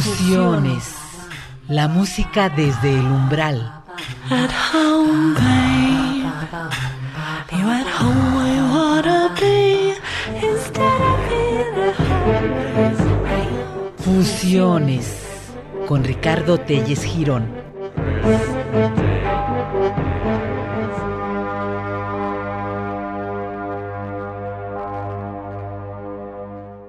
Fusiones. La música desde el umbral. At home, babe. You at home where you wanna be. Instead of being at home. Fusiones. Con Ricardo Telles Girón.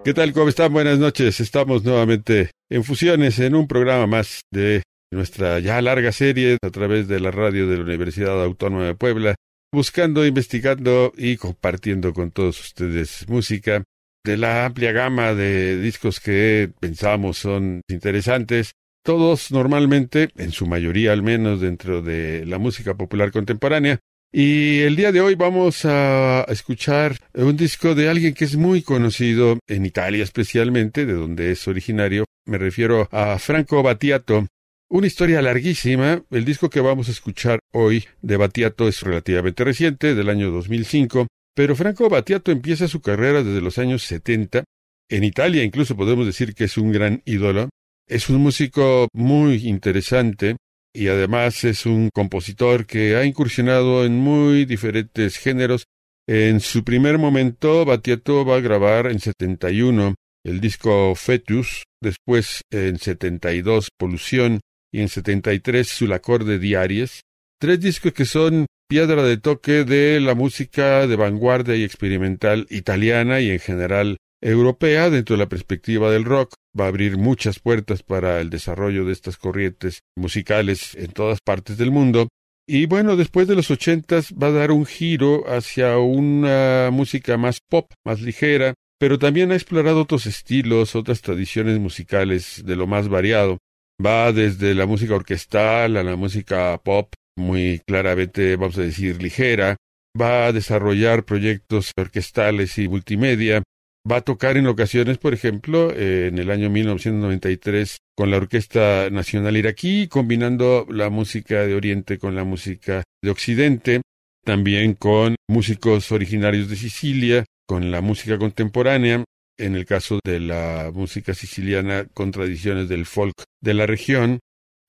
¿Qué tal? ¿Cómo están? Buenas noches. Estamos nuevamente en Fusiones en un programa más de nuestra ya larga serie a través de la radio de la Universidad Autónoma de Puebla, buscando, investigando y compartiendo con todos ustedes música de la amplia gama de discos que pensamos son interesantes, todos normalmente, en su mayoría al menos dentro de la música popular contemporánea, y el día de hoy vamos a escuchar un disco de alguien que es muy conocido en Italia especialmente, de donde es originario. Me refiero a Franco Battiato. Una historia larguísima. El disco que vamos a escuchar hoy de Battiato es relativamente reciente, del año 2005. Pero Franco Battiato empieza su carrera desde los años 70. En Italia incluso podemos decir que es un gran ídolo. Es un músico muy interesante y además es un compositor que ha incursionado en muy diferentes géneros. En su primer momento, Battiato va a grabar en 71 el disco Fetus, después en 72 Polución y en 73 Sulacorde Diaries, tres discos que son piedra de toque de la música de vanguardia y experimental italiana y en general europea dentro de la perspectiva del rock va a abrir muchas puertas para el desarrollo de estas corrientes musicales en todas partes del mundo. Y bueno, después de los ochentas va a dar un giro hacia una música más pop, más ligera, pero también ha explorado otros estilos, otras tradiciones musicales de lo más variado. Va desde la música orquestal a la música pop, muy claramente, vamos a decir, ligera. Va a desarrollar proyectos orquestales y multimedia Va a tocar en ocasiones, por ejemplo, eh, en el año 1993 con la Orquesta Nacional Iraquí, combinando la música de Oriente con la música de Occidente, también con músicos originarios de Sicilia, con la música contemporánea, en el caso de la música siciliana con tradiciones del folk de la región.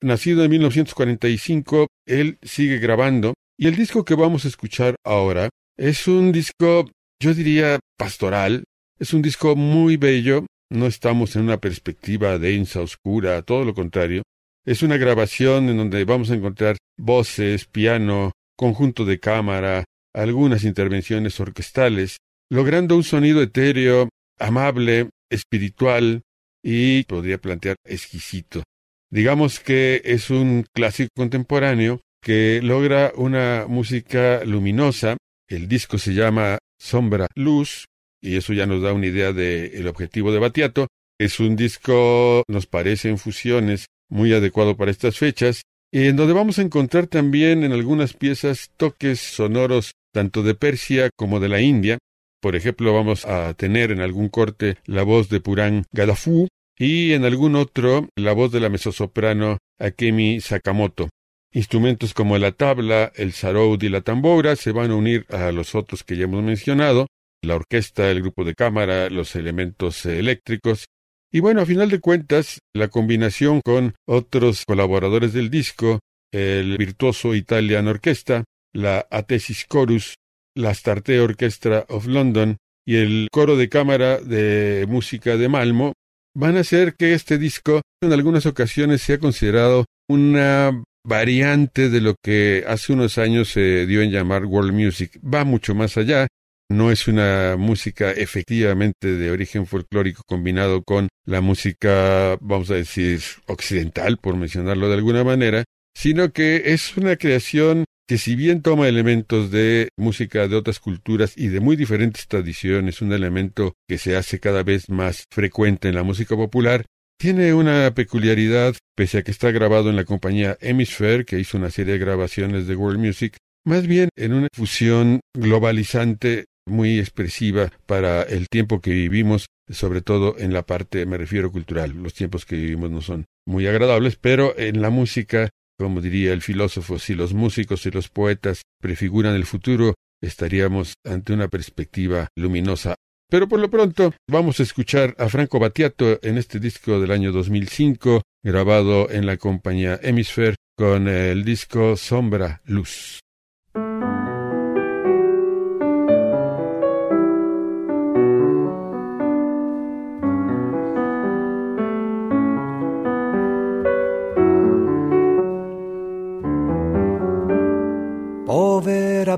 Nacido en 1945, él sigue grabando y el disco que vamos a escuchar ahora es un disco, yo diría, pastoral, es un disco muy bello, no estamos en una perspectiva densa, oscura, todo lo contrario. Es una grabación en donde vamos a encontrar voces, piano, conjunto de cámara, algunas intervenciones orquestales, logrando un sonido etéreo, amable, espiritual y, podría plantear, exquisito. Digamos que es un clásico contemporáneo que logra una música luminosa. El disco se llama Sombra Luz y eso ya nos da una idea del objetivo de Batiato. Es un disco, nos parece en fusiones, muy adecuado para estas fechas, y en donde vamos a encontrar también en algunas piezas toques sonoros tanto de Persia como de la India. Por ejemplo, vamos a tener en algún corte la voz de Purán Gadafu y en algún otro la voz de la mezzosoprano Akemi Sakamoto. Instrumentos como la tabla, el saroud y la tambora se van a unir a los otros que ya hemos mencionado, la orquesta, el grupo de cámara, los elementos eléctricos. Y bueno, a final de cuentas, la combinación con otros colaboradores del disco, el virtuoso Italian Orchestra, la Atesis Chorus, la Starte Orchestra of London y el coro de cámara de música de Malmo, van a hacer que este disco en algunas ocasiones sea considerado una variante de lo que hace unos años se dio en llamar world music. Va mucho más allá no es una música efectivamente de origen folclórico combinado con la música, vamos a decir, occidental, por mencionarlo de alguna manera, sino que es una creación que si bien toma elementos de música de otras culturas y de muy diferentes tradiciones, un elemento que se hace cada vez más frecuente en la música popular, tiene una peculiaridad, pese a que está grabado en la compañía Hemisphere, que hizo una serie de grabaciones de world music, más bien en una fusión globalizante muy expresiva para el tiempo que vivimos, sobre todo en la parte, me refiero cultural. Los tiempos que vivimos no son muy agradables, pero en la música, como diría el filósofo, si los músicos y los poetas prefiguran el futuro, estaríamos ante una perspectiva luminosa. Pero por lo pronto vamos a escuchar a Franco Battiato en este disco del año 2005, grabado en la compañía Hemisphere con el disco Sombra Luz.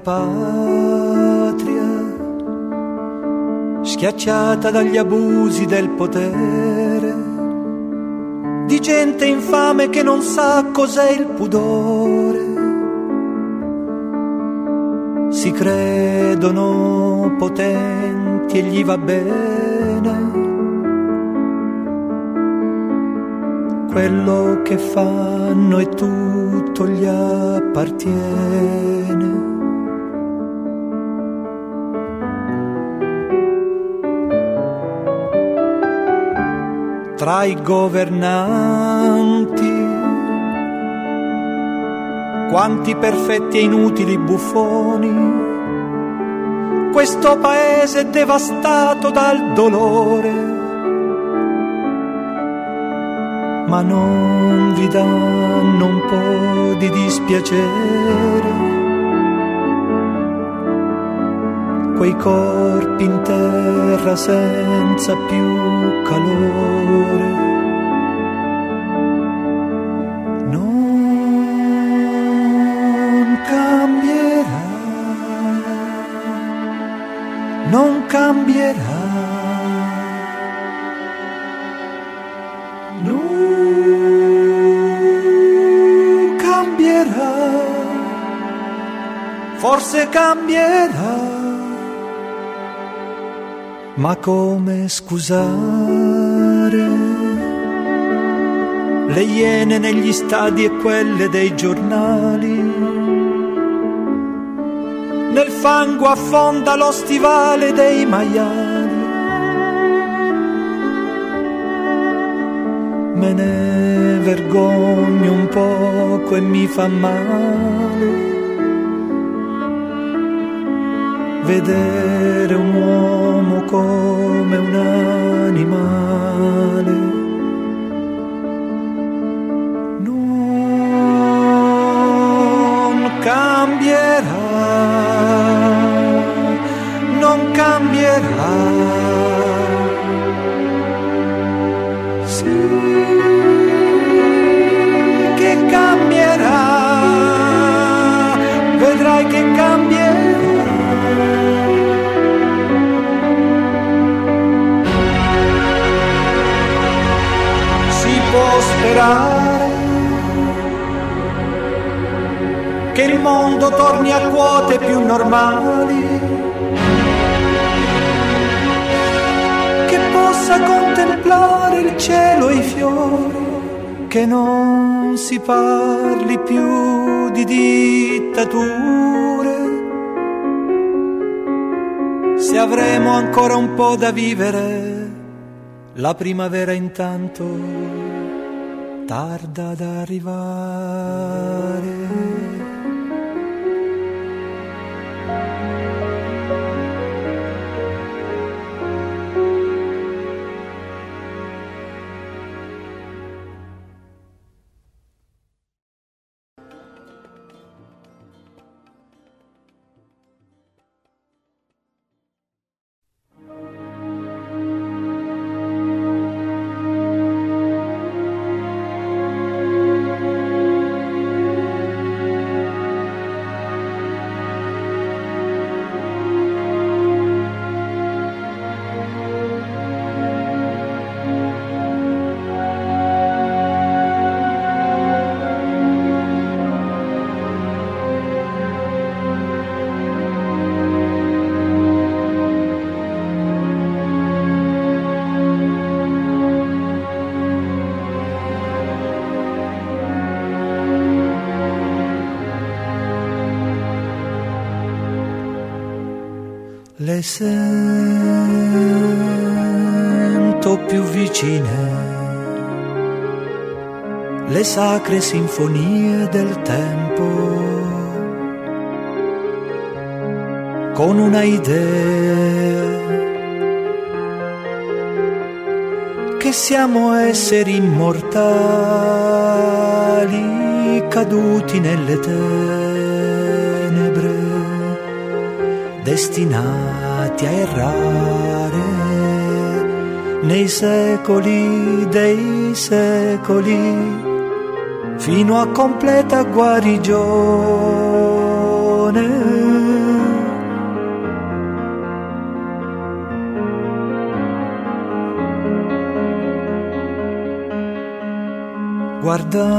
Patria, schiacciata dagli abusi del potere, di gente infame che non sa cos'è il pudore. Si credono potenti e gli va bene. Quello che fanno e tutto gli appartiene. Tra i governanti. Quanti perfetti e inutili buffoni. Questo paese è devastato dal dolore. Ma non vi danno un po' di dispiacere. Quei corpi in terra senza più calore. Non cambierà, non cambierà. Non cambierà, forse cambierà. Ma come scusare le iene negli stadi e quelle dei giornali? Nel fango affonda lo stivale dei maiali. Me ne vergogno un poco e mi fa male vedere un uomo come un animale. Sperare che il mondo torni a quote più normali, che possa contemplare il cielo e i fiori, che non si parli più di dittature. Se avremo ancora un po' da vivere, la primavera intanto tarda ad arrivare. Sento più vicine, le sacre sinfonie del tempo, con una idea che siamo esseri immortali caduti nelle tenebre, destinati a errare nei secoli dei secoli fino a completa guarigione. Guardando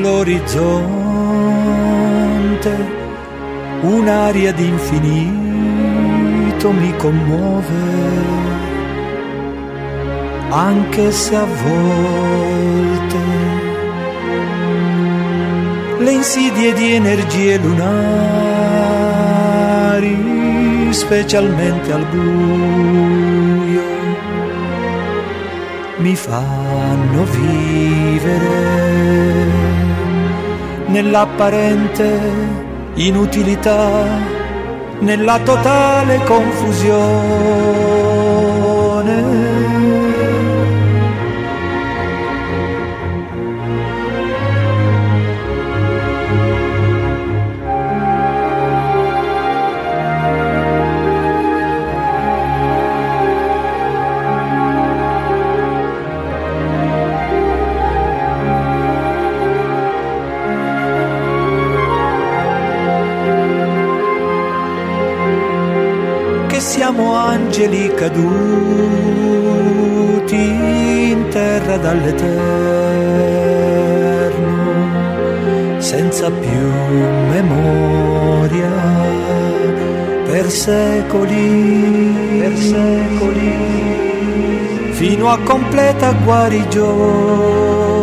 l'orizzonte, un'aria d'infinito mi commuove anche se a volte le insidie di energie lunari, specialmente al buio, mi fanno vivere nell'apparente inutilità, nella totale confusione siamo angeli caduti in terra dall'Eterno, senza più memoria, per secoli, per secoli, fino a completa guarigione.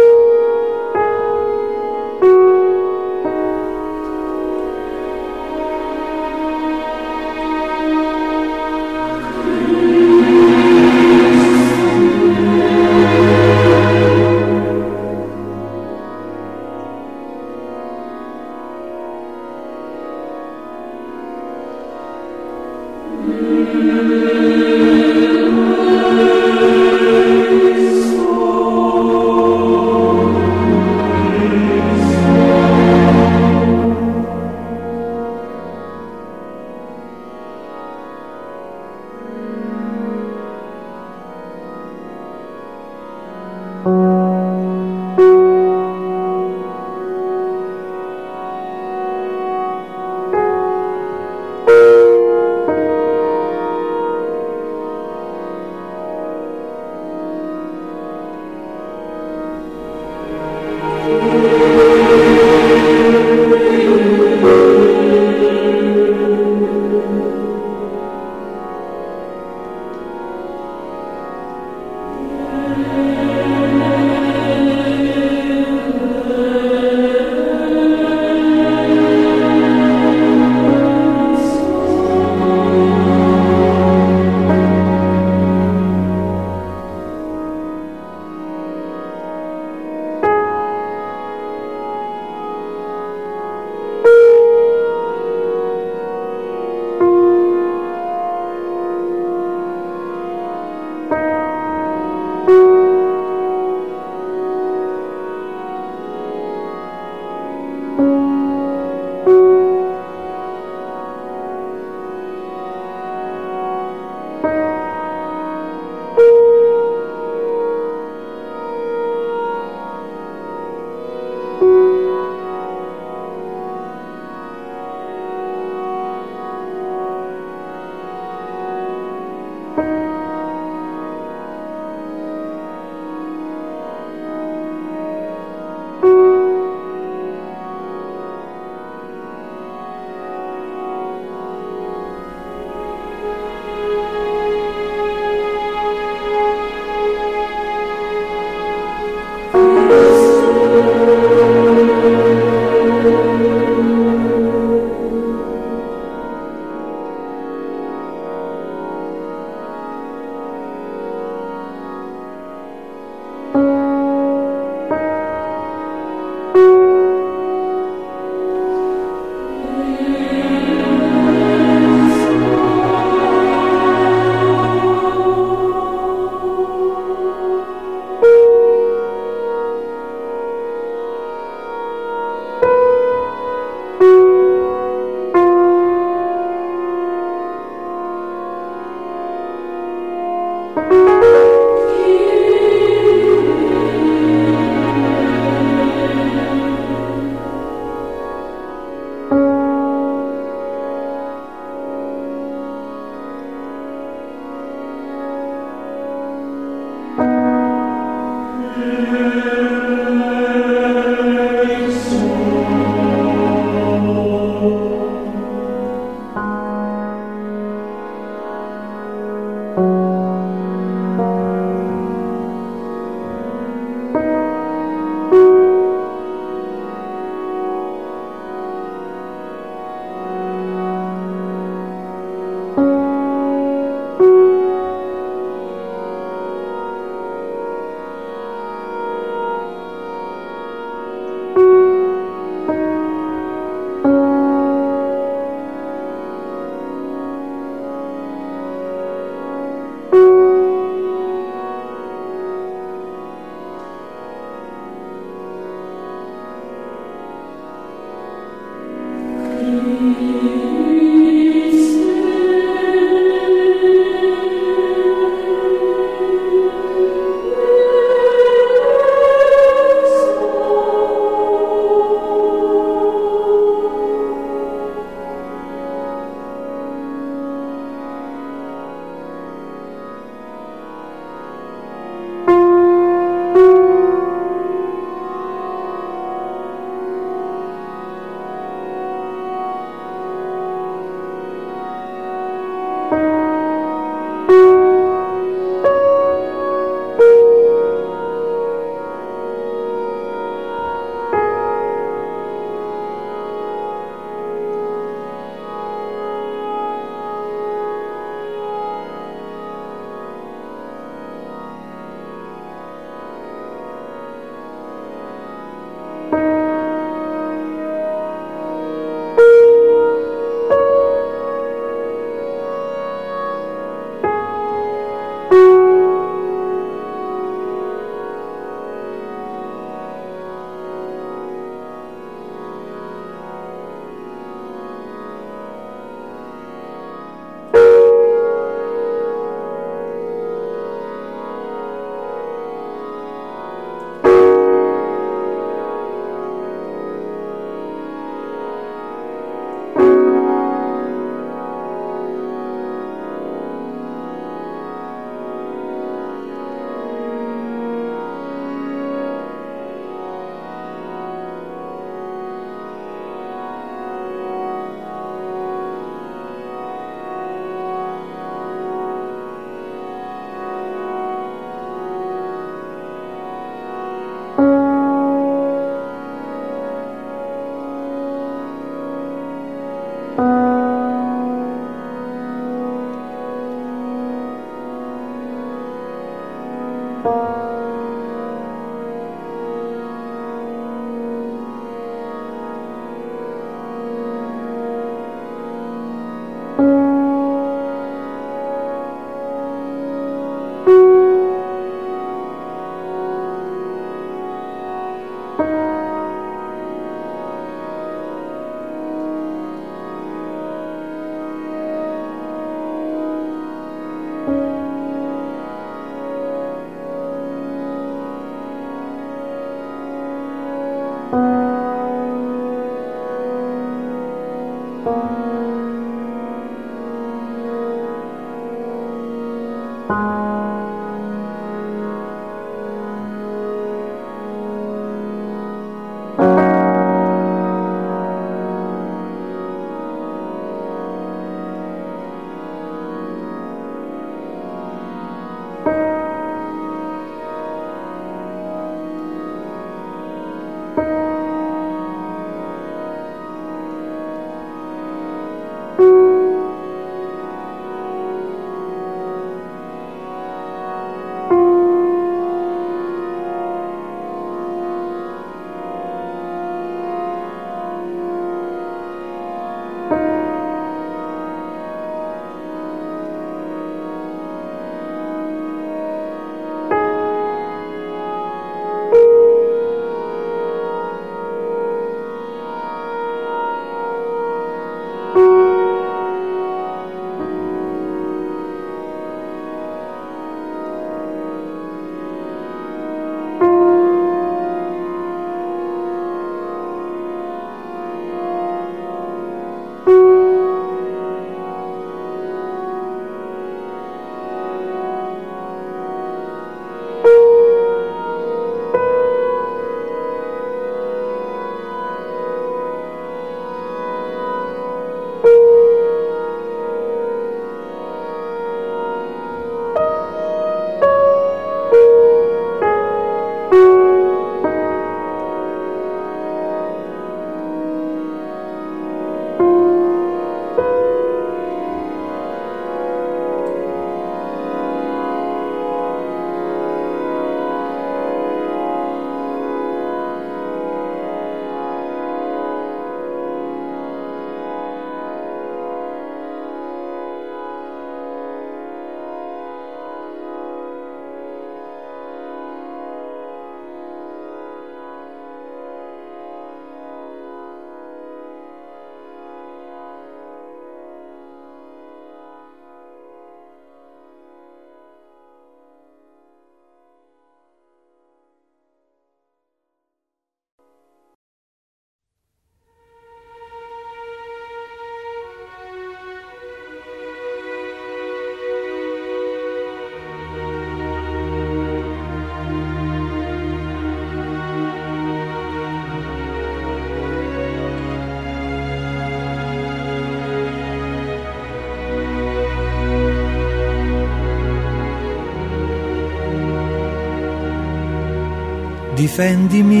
Difendimi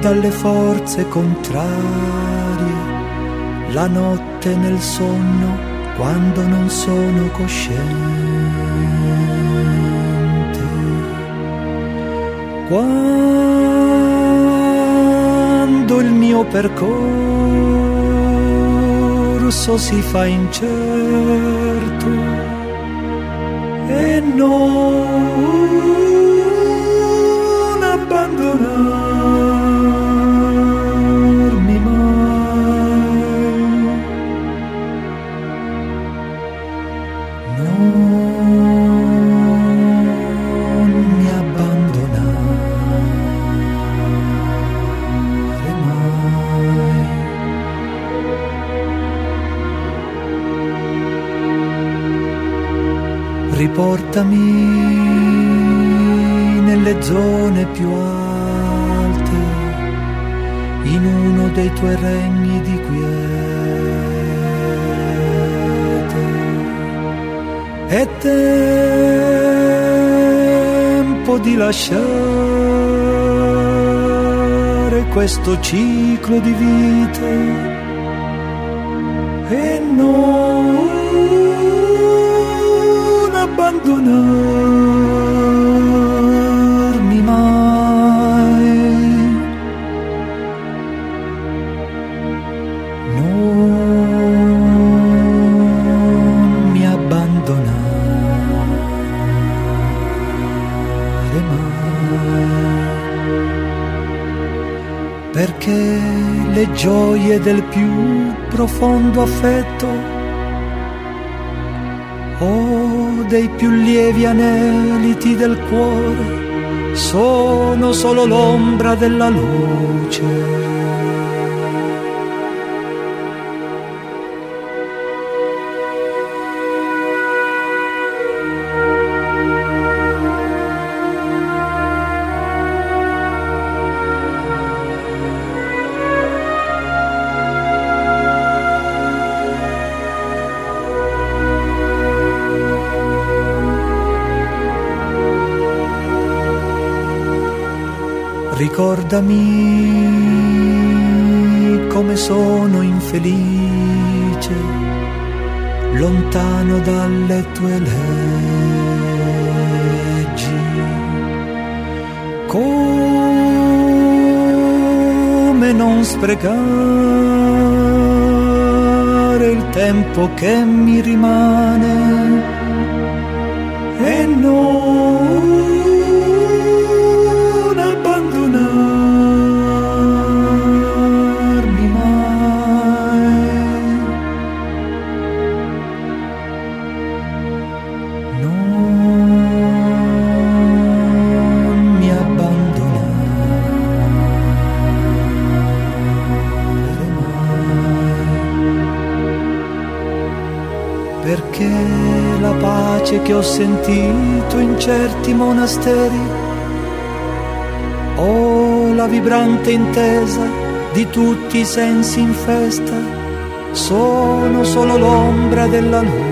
dalle forze contrarie, la notte nel sonno quando non sono cosciente. Quando il mio percorso si fa incerto e non abbandonarmi mi abbandonare. Riportami lasciare questo ciclo di vite e non abbandonarmi del più profondo affetto o dei più lievi aneliti del cuore sono solo l'ombra della luce. Ricordami come sono infelice, lontano dalle tue leggi. Come non sprecare il tempo che mi rimane pace che ho sentito in certi monasteri Oh, la vibrante intesa di tutti i sensi in festa, sono solo l'ombra della luce.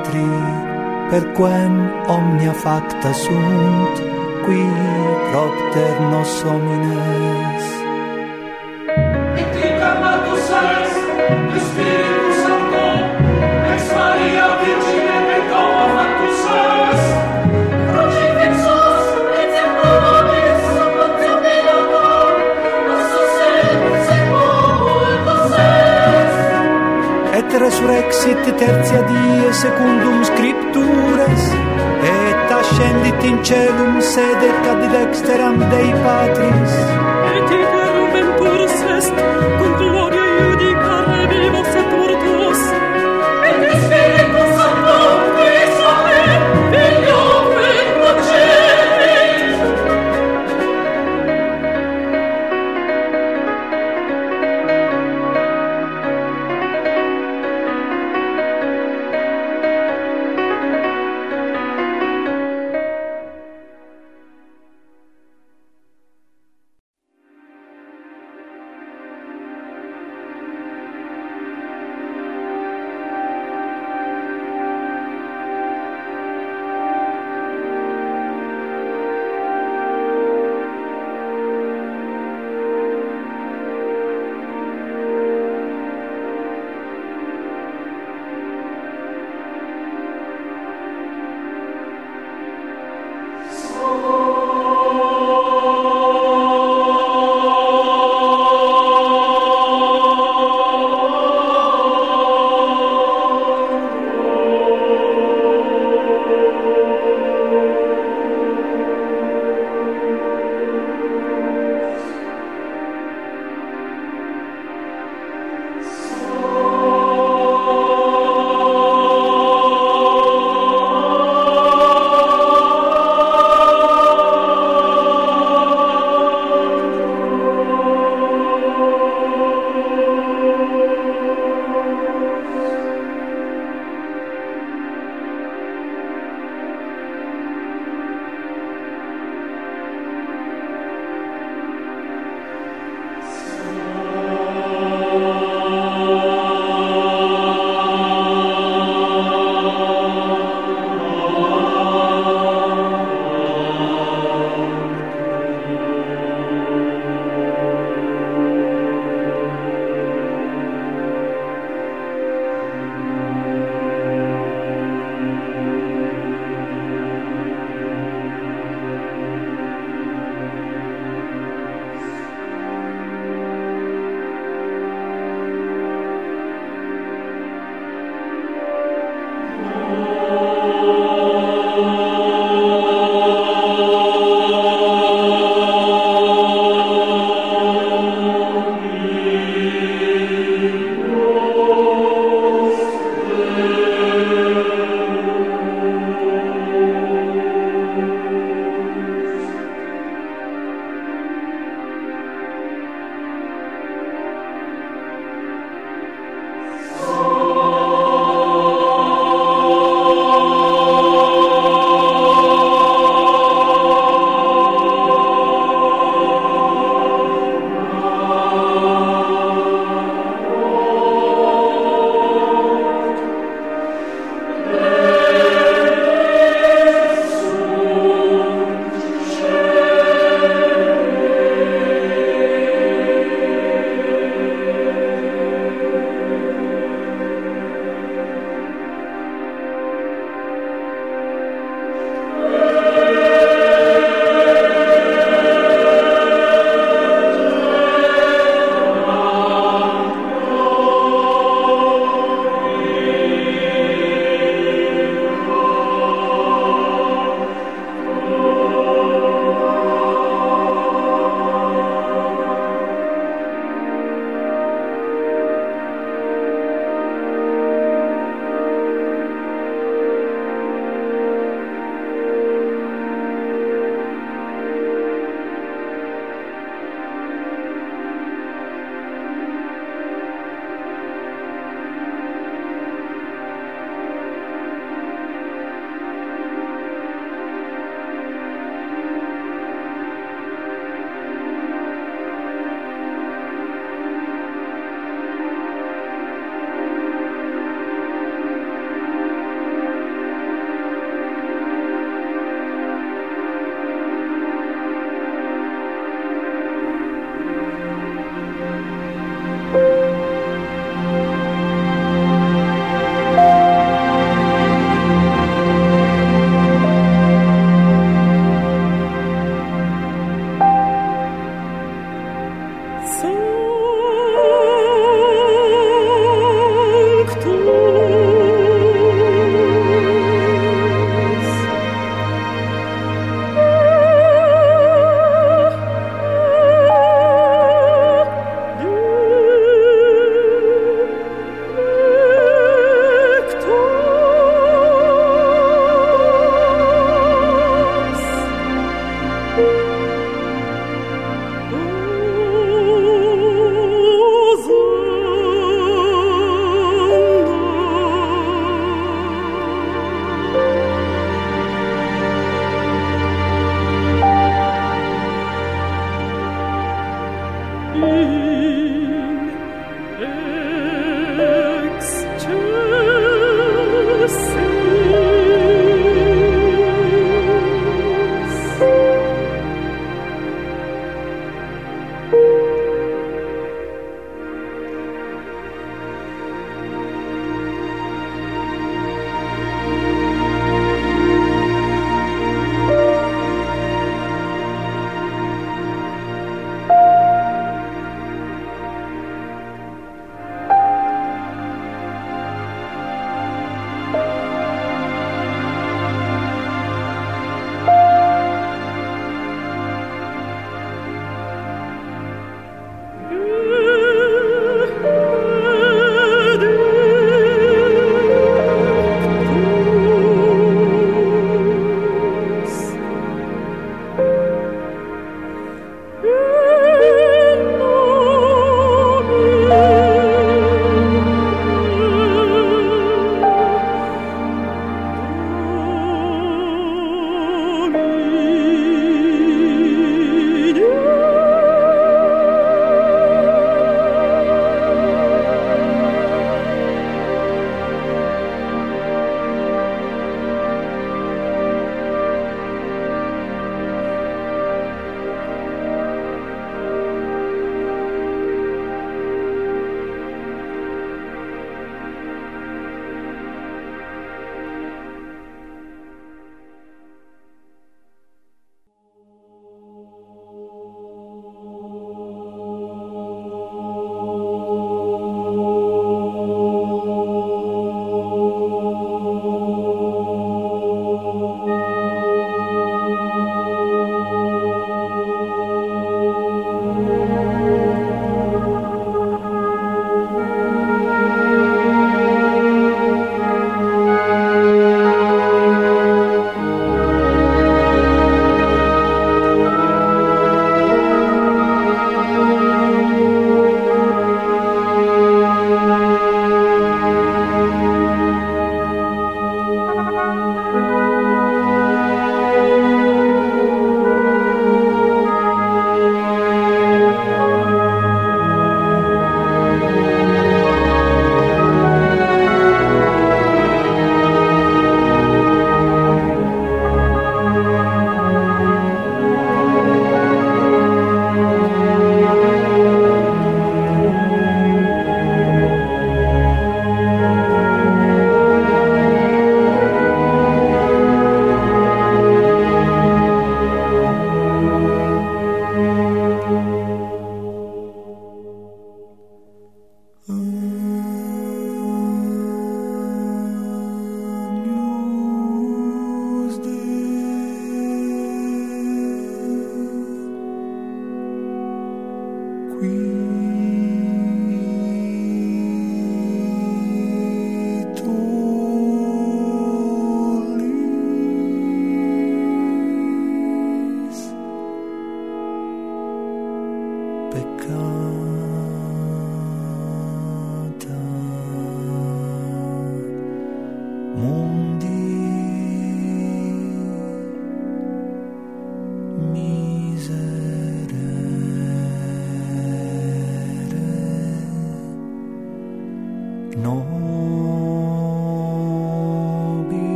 Patri per quem omnia facta sunt qui propter nos homines resurrexit tertia die secundum scripturas et ascendit in celum sedet ad dexteram Dei Patris.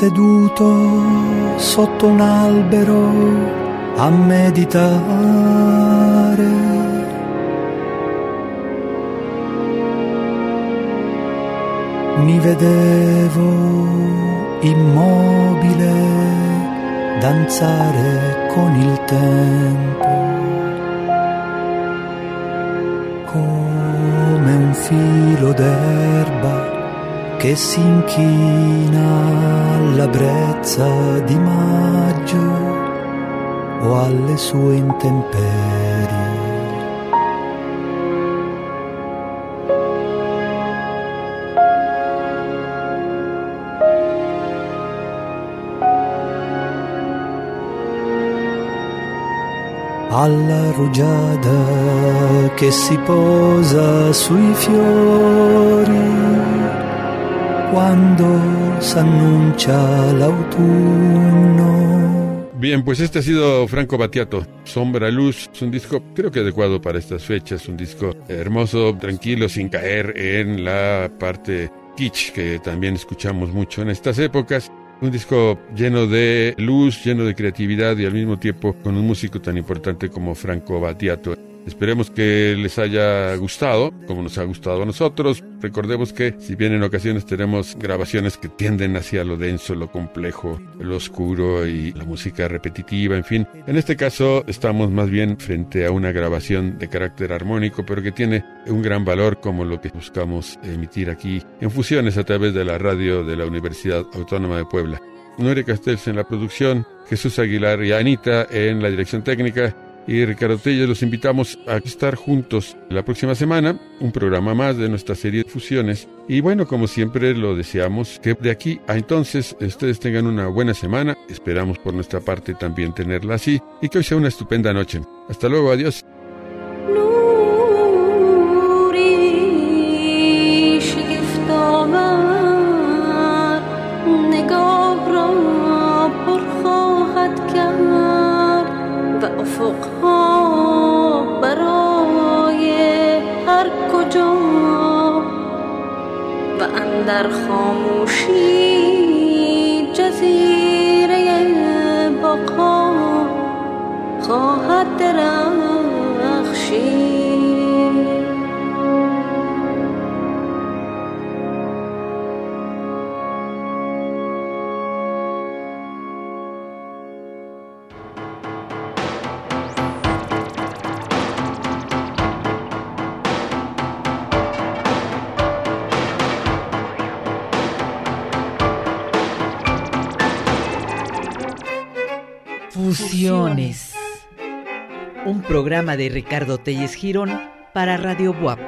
Seduto sotto un albero a meditare. Mi vedevo immobile danzare con il tempo come un filo d'erba che si inchina alla brezza di maggio o alle sue intemperie. alla rugiada che si posa sui fiori quando s'annuncia l'autunno. Bien, pues este ha sido Franco Battiato, Sombra Luz, es un disco creo que adecuado para estas fechas, un disco hermoso, tranquilo, sin caer en la parte kitsch que también escuchamos mucho en estas épocas. Un disco lleno de luz, lleno de creatividad y al mismo tiempo con un músico tan importante como Franco Battiato. Esperemos que les haya gustado, como nos ha gustado a nosotros. Recordemos que si bien en ocasiones tenemos grabaciones que tienden hacia lo denso, lo complejo, lo oscuro y la música repetitiva, en fin, en este caso estamos más bien frente a una grabación de carácter armónico, pero que tiene un gran valor como lo que buscamos emitir aquí en fusiones a través de la radio de la Universidad Autónoma de Puebla. Noire Castells en la producción, Jesús Aguilar y Anita en la dirección técnica y Ricardo Telles los invitamos a estar juntos la próxima semana, un programa más de nuestra serie de fusiones. Y bueno, como siempre lo deseamos, que de aquí a entonces ustedes tengan una buena semana, esperamos por nuestra parte también tenerla así, y que hoy sea una estupenda noche. Hasta luego, adiós. افقها برای هر کجا. و اندر خاموشی جزیره بقا خواهد درخشید Un programa de Ricardo Telles Girón para Radio WAP.